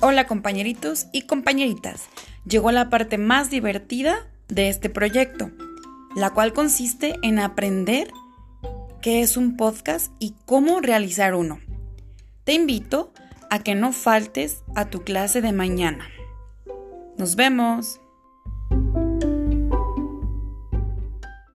Hola compañeritos y compañeritas. Llegó la parte más divertida de este proyecto, la cual consiste en aprender qué es un podcast y cómo realizar uno. Te invito a que no faltes a tu clase de mañana. Nos vemos.